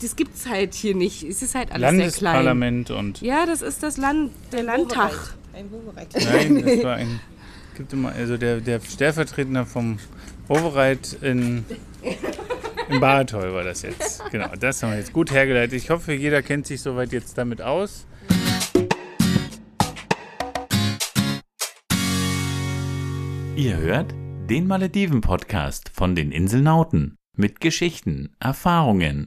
das gibt es halt hier nicht. Es ist halt alles sehr klein. Landesparlament und. Ja, das ist das Land, der Landtag. Ein Wobereit. Nein, das war ein. Gibt immer, also der, der Stellvertreter vom Overreit in, in Baratol war das jetzt. Genau, das haben wir jetzt gut hergeleitet. Ich hoffe, jeder kennt sich soweit jetzt damit aus. Ihr hört den Malediven-Podcast von den Inselnauten mit Geschichten, Erfahrungen,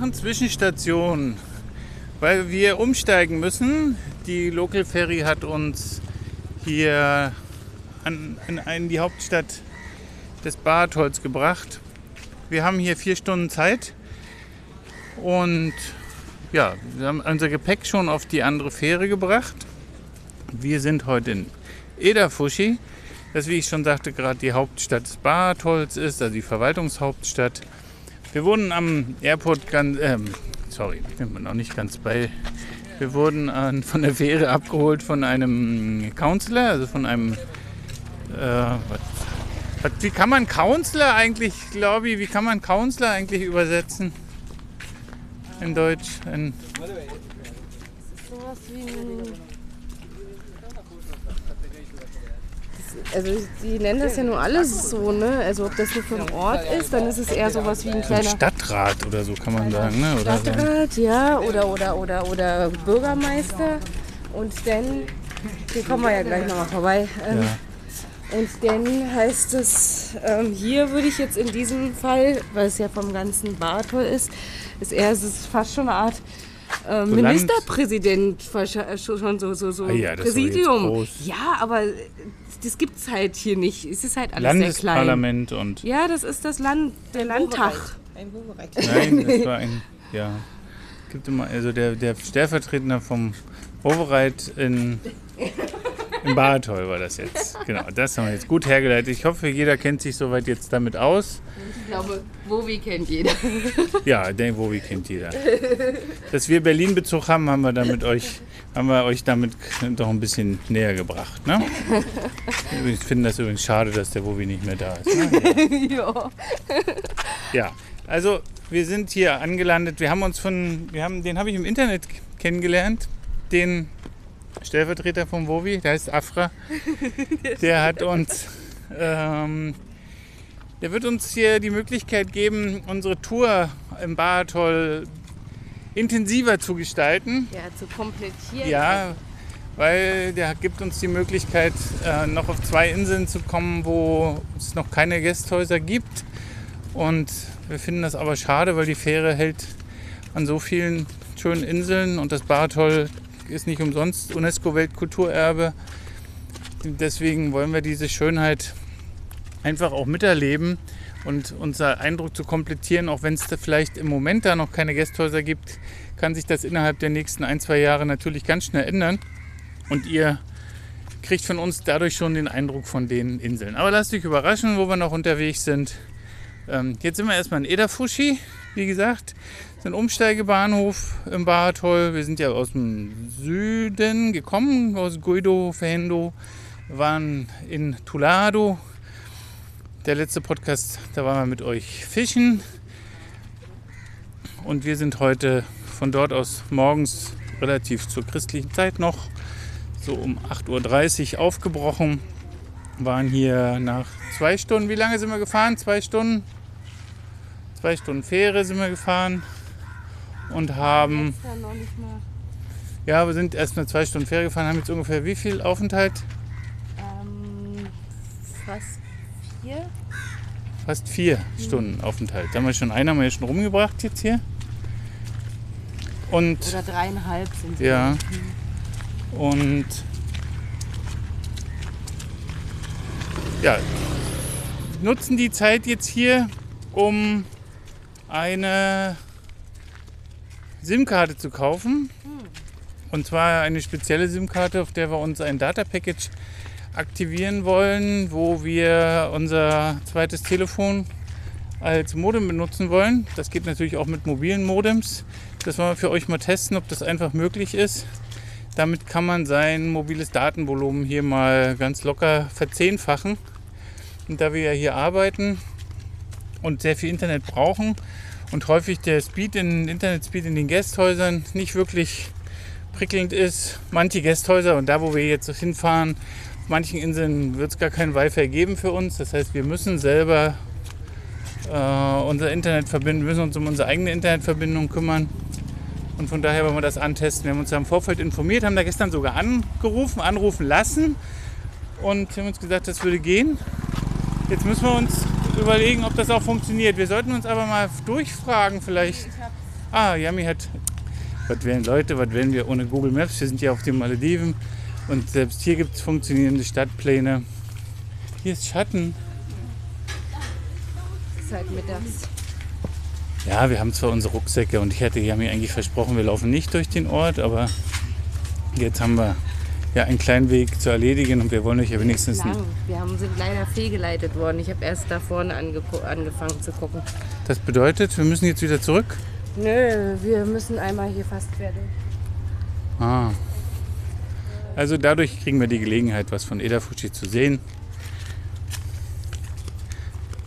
Machen Zwischenstation, weil wir umsteigen müssen. Die Local Ferry hat uns hier an, in, in die Hauptstadt des Bartholz gebracht. Wir haben hier vier Stunden Zeit und ja, wir haben unser Gepäck schon auf die andere Fähre gebracht. Wir sind heute in Edafuschi, das wie ich schon sagte gerade die Hauptstadt des Bartholz ist, also die Verwaltungshauptstadt. Wir wurden am Airport ganz, ähm, sorry, ich bin mir noch nicht ganz bei. Wir wurden äh, von der Fähre abgeholt von einem Counselor, also von einem, äh, was, was, wie kann man Counselor eigentlich, glaube ich, wie kann man Counselor eigentlich übersetzen? In Deutsch. In, Sowas wie ein. Das- Also die nennen das ja nur alles so, ne? Also ob das nur für einen Ort ist, dann ist es eher sowas wie ein so ein kleiner Stadtrat oder so kann man sagen, ne? Oder so. Stadtrat, ja, oder oder oder oder Bürgermeister. Und dann, hier kommen wir ja gleich nochmal vorbei. Ähm, Ja. Und dann heißt es, ähm, hier würde ich jetzt in diesem Fall, weil es ja vom ganzen Bartol ist, ist eher es ist fast schon eine Art äh, So Ministerpräsident, schon so, so, so Ah ja, Präsidium. Ja, aber das gibt es halt hier nicht. Es ist halt alles sehr klein. Landesparlament und. Ja, das ist das Land, der Landtag. Ein Wobereit. Nein, das war ein. Ja. Gibt immer, also der, der Stellvertreter vom Overreit in, in Baratol war das jetzt. Genau, das haben wir jetzt gut hergeleitet. Ich hoffe, jeder kennt sich soweit jetzt damit aus. Ich glaube, Wowi kennt jeder. Ja, den Wowi kennt jeder. Dass wir Berlin-Bezug haben, haben wir damit euch, haben wir euch damit doch ein bisschen näher gebracht. Ne? Ich finde das übrigens schade, dass der Wowi nicht mehr da ist. Ne? ja. Ja, also wir sind hier angelandet. Wir haben uns von, wir haben, den habe ich im Internet kennengelernt, den Stellvertreter vom Wovi, der heißt Afra. Der hat uns, ähm, der wird uns hier die Möglichkeit geben, unsere Tour im Baratol intensiver zu gestalten. Ja, zu komplettieren. Ja, weil der gibt uns die Möglichkeit, äh, noch auf zwei Inseln zu kommen, wo es noch keine Gästhäuser gibt. Und wir finden das aber schade, weil die Fähre hält an so vielen schönen Inseln und das Baratol ist nicht umsonst UNESCO-Weltkulturerbe. Deswegen wollen wir diese Schönheit einfach auch miterleben und unser Eindruck zu komplettieren, auch wenn es da vielleicht im Moment da noch keine Gästhäuser gibt, kann sich das innerhalb der nächsten ein, zwei Jahre natürlich ganz schnell ändern. Und ihr kriegt von uns dadurch schon den Eindruck von den Inseln. Aber lasst euch überraschen, wo wir noch unterwegs sind. Ähm, jetzt sind wir erstmal in Edafuschi, wie gesagt. Das ist ein Umsteigebahnhof im Baratol. Wir sind ja aus dem Süden gekommen, aus Guido, Fehendo, waren in Tulado. Der letzte Podcast, da waren wir mit euch fischen. Und wir sind heute von dort aus morgens relativ zur christlichen Zeit noch so um 8.30 Uhr aufgebrochen. Waren hier nach zwei Stunden, wie lange sind wir gefahren? Zwei Stunden? Zwei Stunden Fähre sind wir gefahren und haben, Ja, wir sind erst mal zwei Stunden Fähre gefahren, haben jetzt ungefähr wie viel Aufenthalt? Ähm, fast vier. Fast vier Stunden Aufenthalt. Da haben wir schon einen haben wir ja schon rumgebracht jetzt hier. Und Oder dreieinhalb sind sie. Ja. Und ja, nutzen die Zeit jetzt hier, um eine SIM-Karte zu kaufen. Und zwar eine spezielle SIM-Karte, auf der wir uns ein Data-Package aktivieren wollen, wo wir unser zweites Telefon als Modem benutzen wollen. Das geht natürlich auch mit mobilen Modems. Das wollen wir für euch mal testen, ob das einfach möglich ist. Damit kann man sein mobiles Datenvolumen hier mal ganz locker verzehnfachen. Und da wir ja hier arbeiten und sehr viel Internet brauchen und häufig der Speed in Internetspeed in den Gästhäusern nicht wirklich prickelnd ist, manche Gästhäuser und da, wo wir jetzt hinfahren, auf manchen Inseln wird es gar kein Wi-Fi geben für uns. Das heißt, wir müssen selber äh, unser Internet verbinden, müssen uns um unsere eigene Internetverbindung kümmern. Und von daher wollen wir das antesten. Wir haben uns da im Vorfeld informiert, haben da gestern sogar angerufen, anrufen lassen und haben uns gesagt, das würde gehen. Jetzt müssen wir uns überlegen, ob das auch funktioniert. Wir sollten uns aber mal durchfragen vielleicht. Ah, Yami hat... Was wären Leute, was wären wir ohne Google Maps? Wir sind ja auf den Malediven und selbst hier gibt es funktionierende Stadtpläne. Hier ist Schatten. Seit mittags. Ja, wir haben zwar unsere Rucksäcke und ich hatte Yami eigentlich versprochen, wir laufen nicht durch den Ort, aber jetzt haben wir ja einen kleinen Weg zu erledigen und wir wollen euch ja wenigstens Lang. Wir haben, sind leider fehlgeleitet worden. Ich habe erst da vorne angefangen zu gucken. Das bedeutet, wir müssen jetzt wieder zurück. Nö, wir müssen einmal hier fast fertig. Ah. Also dadurch kriegen wir die Gelegenheit, was von Edafushi zu sehen.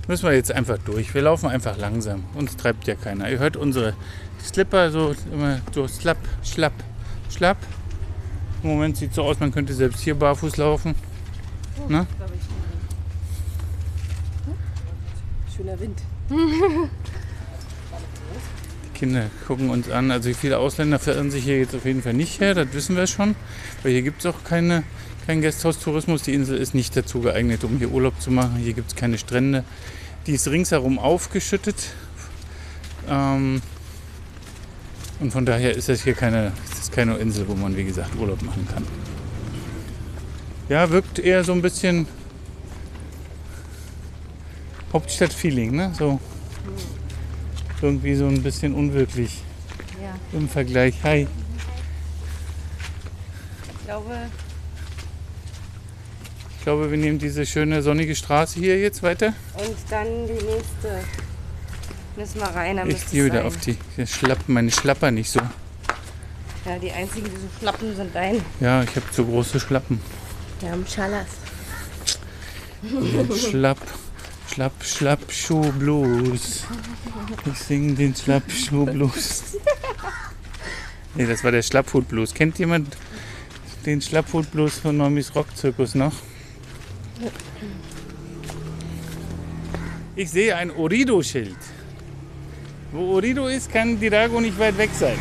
Müssen wir jetzt einfach durch. Wir laufen einfach langsam. Uns treibt ja keiner. Ihr hört unsere Slipper so immer so slapp, schlapp, schlapp. Im Moment sieht so aus, man könnte selbst hier barfuß laufen. Ne? Schöner Wind. Die Kinder gucken uns an. Also viele Ausländer verirren sich hier jetzt auf jeden Fall nicht her, das wissen wir schon. Weil hier gibt es auch keine, keinen Gästhaustourismus. Die Insel ist nicht dazu geeignet, um hier Urlaub zu machen. Hier gibt es keine Strände. Die ist ringsherum aufgeschüttet. Ähm, und von daher ist das hier keine, keine Insel, wo man, wie gesagt, Urlaub machen kann. Ja, wirkt eher so ein bisschen Hauptstadt-Feeling, ne? So irgendwie so ein bisschen unwirklich Ja, im Vergleich. Hi. ich glaube, Ich glaube, wir nehmen diese schöne sonnige Straße hier jetzt weiter. und dann die nächste. Müssen wir rein, Ich gehe wieder auf die ich schlapp, meine Schlapper nicht so. Ja, die einzigen, die so schlappen, sind dein. Ja, ich habe zu große Schlappen. Wir haben Schallas. Schlapp, schlapp, schlapp, Schuhblues. Ich singe den Schlapp, Schuhblues. Nee, das war der Schlapphut-Blues. Kennt jemand den Schlapphut-Blues von Normis Rockzirkus noch? Ich sehe ein Orido-Schild. Wo Orido ist, kann Dirago nicht weit weg sein.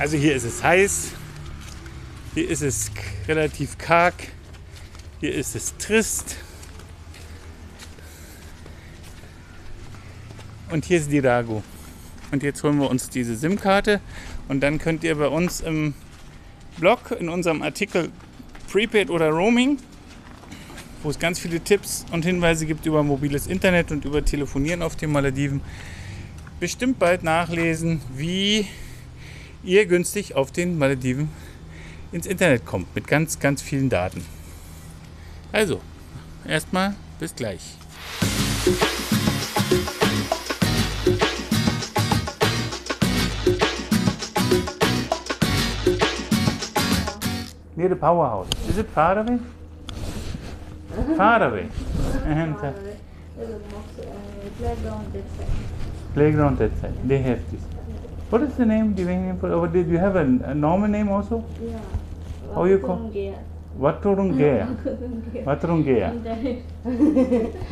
Also hier ist es heiß, hier ist es relativ karg, hier ist es trist. Und hier ist Dirago. Und jetzt holen wir uns diese SIM-Karte und dann könnt ihr bei uns im Blog in unserem Artikel Prepaid oder Roaming, wo es ganz viele Tipps und Hinweise gibt über mobiles Internet und über Telefonieren auf den Malediven, bestimmt bald nachlesen, wie ihr günstig auf den Malediven ins Internet kommt mit ganz, ganz vielen Daten. Also, erstmal bis gleich. Near the powerhouse. Is it far away? Far away. And uh, playground that side. playground that side. They have this. What is the name? Do you, or did you have a, a normal name also? Yeah. How you call? Waturungea. Internet.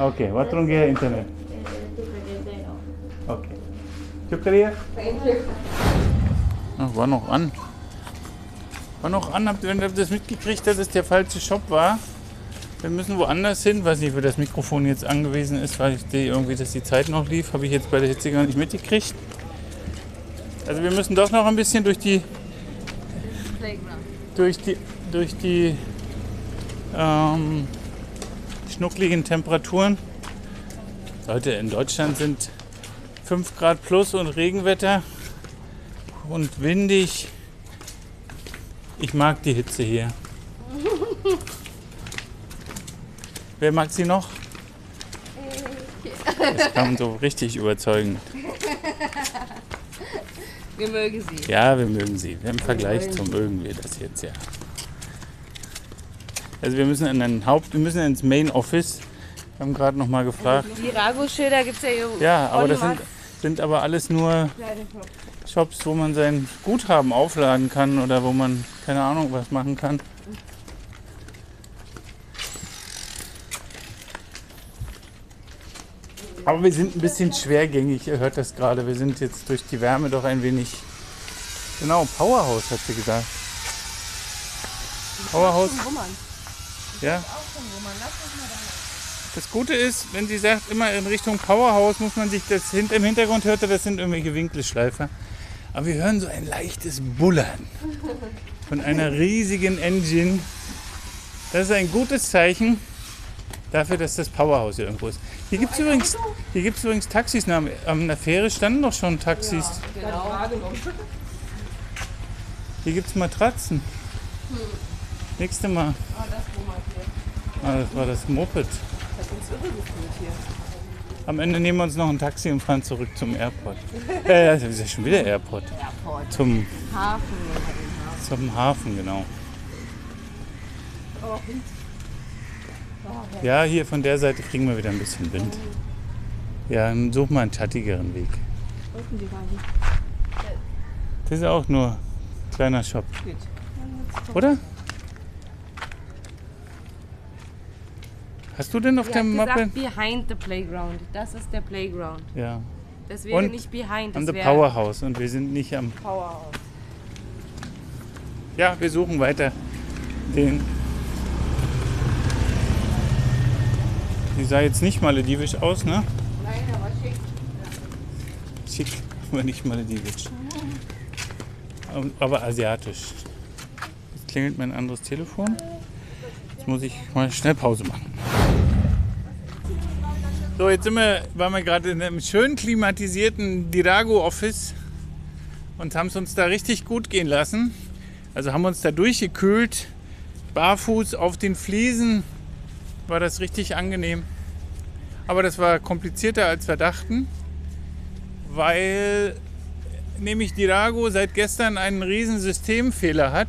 Okay, Waturungea Internet. Okay. Shukriya. Ach, war noch an. War noch an. Habt ihr habt ihr das mitgekriegt, dass es der falsche Shop war? Wir müssen woanders hin. Weiß nicht, wo das Mikrofon jetzt angewiesen ist, weil ich irgendwie, dass die Zeit noch lief. Habe ich jetzt bei der Hitze gar nicht mitgekriegt. Also wir müssen doch noch ein bisschen durch die durch die, durch die ähm, schnuckligen Temperaturen. Leute, in Deutschland sind 5 Grad plus und Regenwetter und windig. Ich mag die Hitze hier. Wer mag sie noch? Das kam so richtig überzeugend. Wir mögen sie. Ja, wir mögen sie. Im Vergleich zum mögen wir das jetzt ja. Also wir müssen in ein Haupt, wir müssen ins Main Office. Wir haben gerade noch mal gefragt. Die Rago-Schilder gibt es ja hier. Ja, aber das sind, sind aber alles nur. Shops, wo man sein Guthaben aufladen kann oder wo man keine Ahnung was machen kann. Aber wir sind ein bisschen schwergängig, ihr hört das gerade. Wir sind jetzt durch die Wärme doch ein wenig. Genau, Powerhouse hat sie gesagt. Powerhouse. Ja. Das Gute ist, wenn sie sagt, immer in Richtung Powerhouse, muss man sich das hint im Hintergrund hört, ihr, das sind irgendwelche Winkelschleifer. Aber wir hören so ein leichtes Bullern von einer riesigen Engine. Das ist ein gutes Zeichen dafür, dass das Powerhouse hier irgendwo ist. Hier gibt es übrigens, hier gibt's übrigens Taxis. Na, Am der Fähre standen doch schon Taxis. Hier gibt es Matratzen. Nächste Mal. Ah, das war das Moped. Am Ende nehmen wir uns noch ein Taxi und fahren zurück zum Airport. Äh, das ist ja schon wieder Airport. Airport. Zum, Hafen. zum Hafen, genau. Ja, hier von der Seite kriegen wir wieder ein bisschen Wind. Ja, dann such mal einen schattigeren Weg. Das ist auch nur ein kleiner Shop. Oder? Hast du denn auf Sie der Mappe? gesagt, behind the playground. Das ist der Playground. Ja. Das wäre Und nicht behind, das the wäre Powerhouse und wir sind nicht am. Powerhouse. Ja, wir suchen weiter den. Die sah jetzt nicht maledivisch aus, ne? Nein, aber schick. Schick, aber nicht maledivisch. Ähm, Aber asiatisch. Jetzt klingelt mein anderes Telefon. Jetzt muss ich mal schnell Pause machen. So, jetzt sind wir, waren wir gerade in einem schön klimatisierten Dirago-Office und haben es uns da richtig gut gehen lassen. Also haben uns da durchgekühlt, barfuß auf den Fliesen war das richtig angenehm. Aber das war komplizierter als wir dachten, weil nämlich Dirago seit gestern einen riesen Systemfehler hat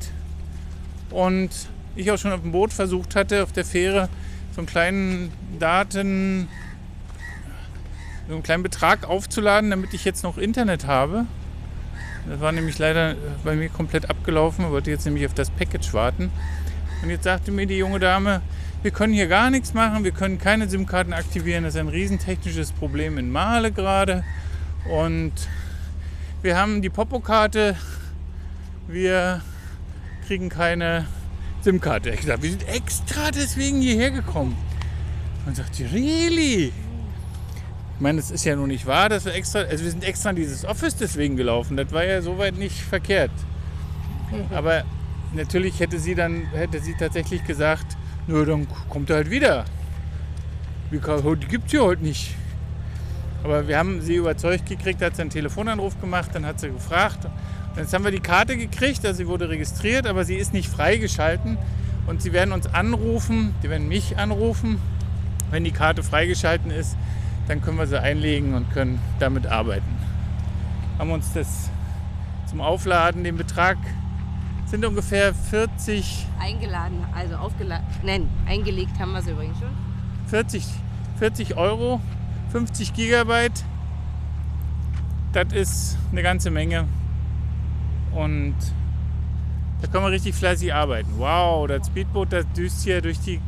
und ich auch schon auf dem Boot versucht hatte, auf der Fähre so einen kleinen Daten, so einen kleinen Betrag aufzuladen, damit ich jetzt noch Internet habe. Das war nämlich leider bei mir komplett abgelaufen. Wollte jetzt nämlich auf das Package warten. Und jetzt sagte mir die junge Dame, wir können hier gar nichts machen, wir können keine SIM-Karten aktivieren. Das ist ein riesentechnisches Problem in Male gerade. Und wir haben die Popo-Karte, wir kriegen keine SIM-Karte. Ich gesagt, wir sind extra deswegen hierher gekommen. Und sagt sie, really? Ich meine, es ist ja nun nicht wahr, dass wir extra, also wir sind extra in dieses Office deswegen gelaufen. Das war ja soweit nicht verkehrt. Aber natürlich hätte sie dann, hätte sie tatsächlich gesagt, nö, dann kommt er halt wieder. Die gibt es ja heute nicht. Aber wir haben sie überzeugt gekriegt, hat sie einen Telefonanruf gemacht, dann hat sie gefragt. Jetzt haben wir die Karte gekriegt, also sie wurde registriert, aber sie ist nicht freigeschalten. Und sie werden uns anrufen, die werden mich anrufen. Wenn die Karte freigeschalten ist, dann können wir sie einlegen und können damit arbeiten. Haben uns das zum Aufladen, den Betrag sind ungefähr 40, Eingeladen, also aufgeladen. Nein, eingelegt haben wir es übrigens schon. 40, 40 Euro, 50 Gigabyte. Das ist eine ganze Menge. Und da können wir richtig fleißig arbeiten. Wow, das Speedboot, das düst hier durch die.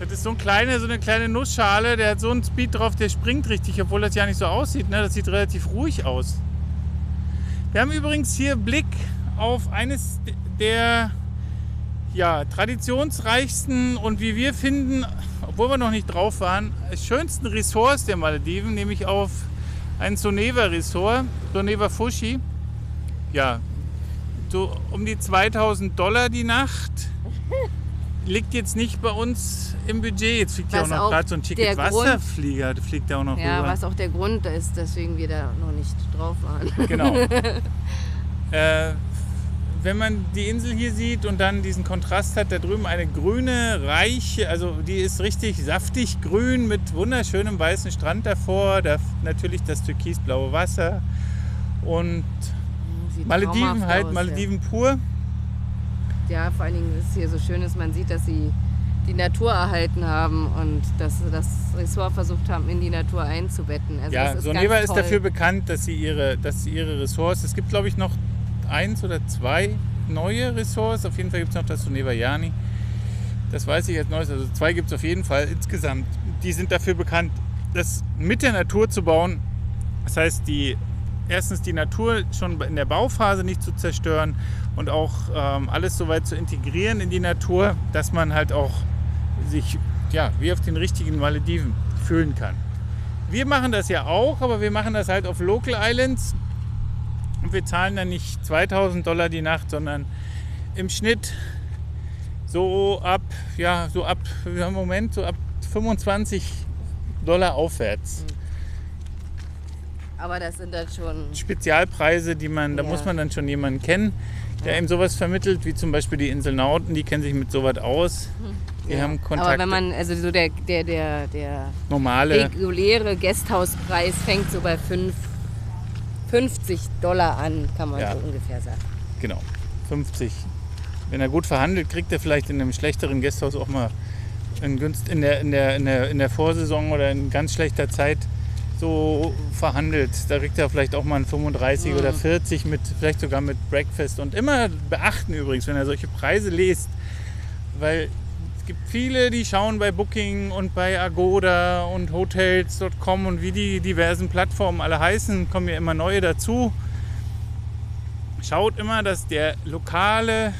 Das ist so, ein kleine, so eine kleine Nussschale, der hat so einen Speed drauf, der springt richtig, obwohl das ja nicht so aussieht. Ne? Das sieht relativ ruhig aus. Wir haben übrigens hier Blick auf eines der ja, traditionsreichsten und wie wir finden, obwohl wir noch nicht drauf waren, schönsten Ressorts der Malediven, nämlich auf ein Soneva Resort, Soneva Fushi. Ja, so um die 2000 Dollar die Nacht. Liegt jetzt nicht bei uns im Budget. Jetzt fliegt ja auch noch gerade so ein Ticket Grund- Wasserflieger. Der fliegt ja auch noch Ja, rüber. was auch der Grund ist, weswegen wir da noch nicht drauf waren. Genau. äh, wenn man die Insel hier sieht und dann diesen Kontrast hat, da drüben eine grüne, reiche, also die ist richtig saftig grün mit wunderschönem weißen Strand davor, da natürlich das türkisblaue Wasser und Sieht Malediven halt, aus, Malediven pur. Ja. ja, vor allen Dingen ist es hier so schön, dass man sieht, dass sie die Natur erhalten haben und dass sie das Ressort versucht haben, in die Natur einzubetten. Also Ja, ist Soneva ist toll. dafür bekannt, dass sie ihre, dass sie ihre Ressorts, es gibt glaube ich noch eins oder zwei neue Ressorts, auf jeden Fall gibt es noch das Soneva Jani. Das weiß ich jetzt neues, also zwei gibt es auf jeden Fall insgesamt. Die sind dafür bekannt, das mit der Natur zu bauen. Das heißt, die, erstens die Natur schon in der Bauphase nicht zu zerstören und auch ähm, alles so weit zu integrieren in die Natur, dass man halt auch sich ja, wie auf den richtigen Malediven fühlen kann. Wir machen das ja auch, aber wir machen das halt auf Local Islands. Und wir zahlen dann nicht 2000 Dollar die Nacht, sondern im Schnitt so ab, ja, so ab, im Moment so ab 25 Dollar aufwärts. Aber das sind dann schon. Spezialpreise, die man, da Ja. muss man dann schon jemanden kennen, der ihm sowas vermittelt, wie zum Beispiel die Insel Nauten, die kennen sich mit sowas aus. Die ja. haben Kontakte, Aber wenn man, also so der, der, der, der normale. reguläre Gasthauspreis fängt so bei fünf- 50 Dollar an, kann man Ja. so ungefähr sagen. Genau, 50. Wenn er gut verhandelt, kriegt er vielleicht in einem schlechteren Gasthaus auch mal in, in, der, in, der, in, der, in der Vorsaison oder in ganz schlechter Zeit so verhandelt. Da kriegt er vielleicht auch mal einen 35 oder 40 mit, vielleicht sogar mit Breakfast. Und immer beachten übrigens, wenn er solche Preise liest, weil gibt viele, die schauen bei Booking und bei Agoda und Hotels.com und wie die diversen Plattformen alle heißen, kommen ja immer neue dazu. Schaut immer, dass der lokale,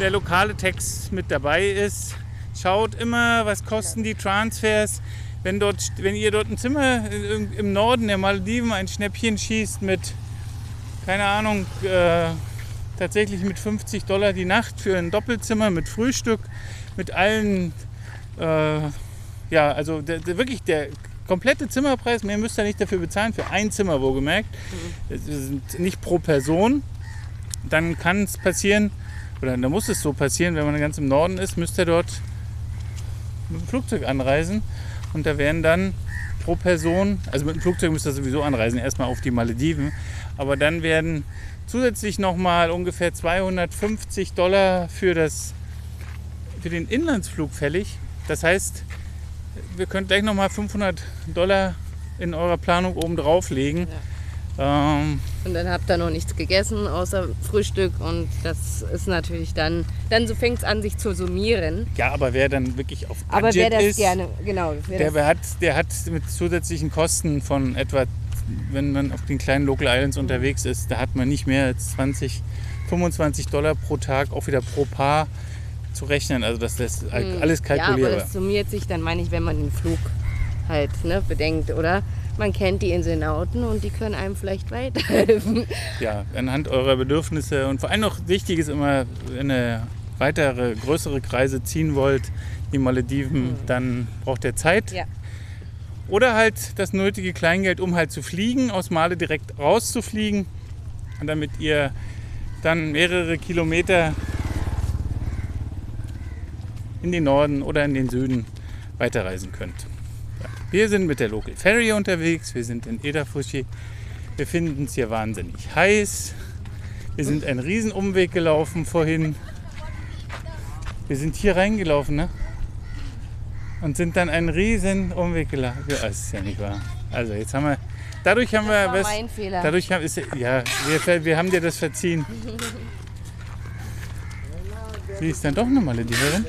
der lokale Text mit dabei ist. Schaut immer, was kosten die Transfers. Wenn, dort, wenn ihr dort ein Zimmer im- Norden der Malediven ein Schnäppchen schießt mit, keine Ahnung, äh, tatsächlich mit 50 Dollar die Nacht für ein Doppelzimmer mit Frühstück, mit allen, äh, ja, also der, der, wirklich der komplette Zimmerpreis, mehr müsst ihr nicht dafür bezahlen, für ein Zimmer wohlgemerkt. Sind nicht pro Person. Dann kann es passieren, oder da muss es so passieren, wenn man ganz im Norden ist, müsst ihr dort mit dem Flugzeug anreisen. Und da werden dann pro Person, also mit dem Flugzeug müsst ihr sowieso anreisen, erstmal auf die Malediven. Aber dann werden zusätzlich nochmal ungefähr 250 Dollar für, das, für den Inlandsflug fällig. Das heißt, wir könnt gleich nochmal 500 Dollar in eurer Planung oben drauflegen. Ähm, Und dann habt ihr noch nichts gegessen außer Frühstück und das ist natürlich dann, dann so fängt es an sich zu summieren. ja, aber wer dann wirklich auf Budget Aber wer das ist, gerne, genau, der, das, hat, der hat mit zusätzlichen Kosten von etwa, wenn man auf den kleinen Local Islands unterwegs ist, da hat man nicht mehr als 20, 25 Dollar pro Tag, auch wieder pro Paar zu rechnen. Also das ist alles Hm. ja, aber kalkulierbar. das summiert sich dann, meine ich, wenn man den Flug halt ne, bedenkt, oder? Man kennt die Inselnauten und die können einem vielleicht weiterhelfen. ja, anhand eurer Bedürfnisse und vor allem noch wichtig ist immer, wenn ihr weitere, größere Kreise ziehen wollt, die Malediven, dann braucht ihr Zeit. Ja. Oder halt das nötige Kleingeld, um halt zu fliegen, aus Male direkt rauszufliegen, damit ihr dann mehrere Kilometer in den Norden oder in den Süden weiterreisen könnt. Wir sind mit der Local Ferry unterwegs, wir sind in Edafushi. Wir finden es hier wahnsinnig heiß. Wir sind einen riesen Umweg gelaufen vorhin. Wir sind hier reingelaufen, ne? Und sind dann einen riesen Umweg gelaufen. Ja, das ist ja nicht wahr. Also jetzt haben wir, dadurch haben wir, war was, mein Fehler. dadurch haben, ist, ja, wir, wir haben dir das verziehen. Sie ist dann doch eine Maledivierin.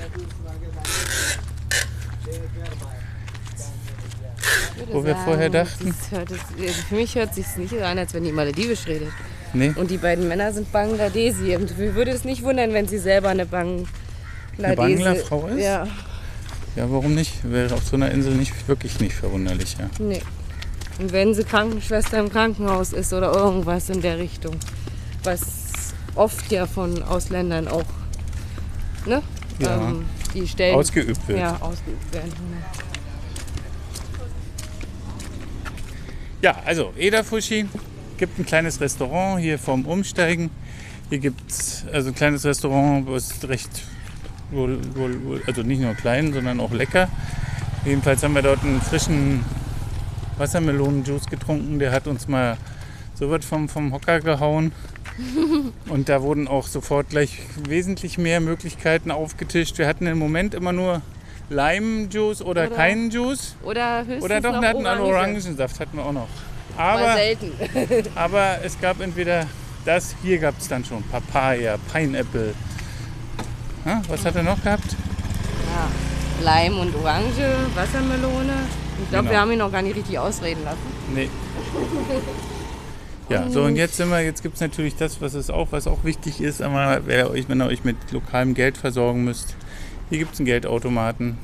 Ich würde wo wir vorher dachten. das es, also für mich hört es sich nicht so an, als wenn die Maledivisch redet. Nee, Und die beiden Männer sind Bangladesi. Und mich würde es nicht wundern, wenn sie selber eine Bangladesi... Bangla-Frau ist? Ja, ja, warum nicht? Wäre auf so einer Insel nicht wirklich nicht verwunderlich, ja. nee. Und wenn sie Krankenschwester im Krankenhaus ist oder irgendwas in der Richtung. was oft ja von Ausländern auch, ne? Ja. Ähm, die Stellen Ausgeübt wird. ja, ausgeübt werden. Ja, also Edafushi gibt ein kleines Restaurant hier vom Umsteigen. Hier gibt es also ein kleines Restaurant, was recht, wohl, wohl, wohl, also nicht nur klein, sondern auch lecker. Jedenfalls haben wir dort einen frischen Wassermelonenjuice getrunken. Der hat uns mal so was vom, vom Hocker gehauen. Und da wurden auch sofort gleich wesentlich mehr Möglichkeiten aufgetischt. Wir hatten im Moment immer nur Lime-Juice oder, Oder- keinen Juice. Oder höchstens Oder doch, noch wir hatten einen Orange. Orangensaft, hatten wir auch noch. Aber Aber, selten. aber es gab entweder das, hier gab es dann schon Papaya, Pineapple. Ha, was hat er noch gehabt? Ja. Leim und Orange, Wassermelone. Ich glaube, Genau. wir haben ihn noch gar nicht richtig ausreden lassen. Nee. Ja, so und jetzt sind wir, jetzt gibt es natürlich das, was es auch, was auch wichtig ist, aber wer euch, wenn ihr euch mit lokalem Geld versorgen müsst, hier gibt es einen Geldautomaten.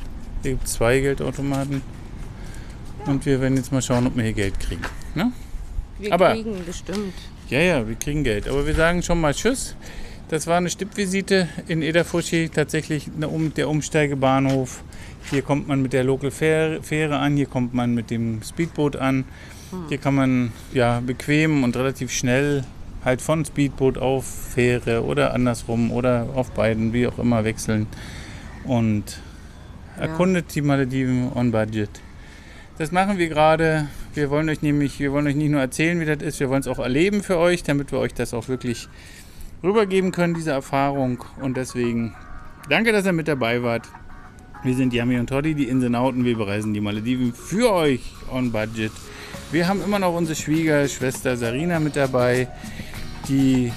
Hier gibt es zwei Geldautomaten. Und wir werden jetzt mal schauen, ob wir hier Geld kriegen. Ne? Wir Aber- kriegen bestimmt. Ja, ja, wir kriegen Geld. Aber wir sagen schon mal Tschüss. Das war eine Stippvisite in Edafushi, tatsächlich um, der Umsteigebahnhof. Hier kommt man mit der Local Fähre, an, hier kommt man mit dem Speedboot an. Hier kann man ja bequem und relativ schnell halt von Speedboot auf Fähre oder andersrum oder auf beiden, wie auch immer, wechseln. Und erkundet die Malediven on budget. Das machen wir gerade. Wir wollen euch nämlich, wir wollen euch nicht nur erzählen, wie das ist, wir wollen es auch erleben für euch, damit wir euch das auch wirklich rübergeben können, diese Erfahrung. Und deswegen danke, dass ihr mit dabei wart. Wir sind Yami und Toddy, die Insenauten. Wir bereisen die Malediven für euch on budget. Wir haben immer noch unsere Schwiegerschwester Sarina mit dabei, die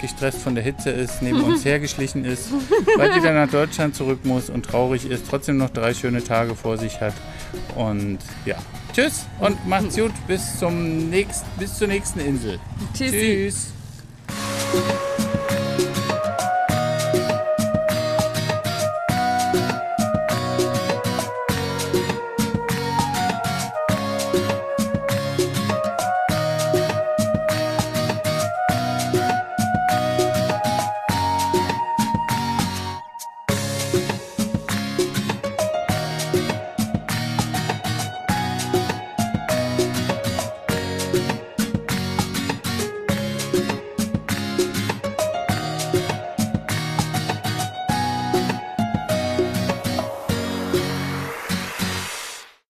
gestresst von der Hitze ist, neben uns hergeschlichen ist, bald wieder nach Deutschland zurück muss und traurig ist, trotzdem noch drei schöne Tage vor sich hat. Und ja, tschüss und macht's gut bis, zum nächst, bis zur nächsten Insel. Tschüssi. Tschüss. Thank you.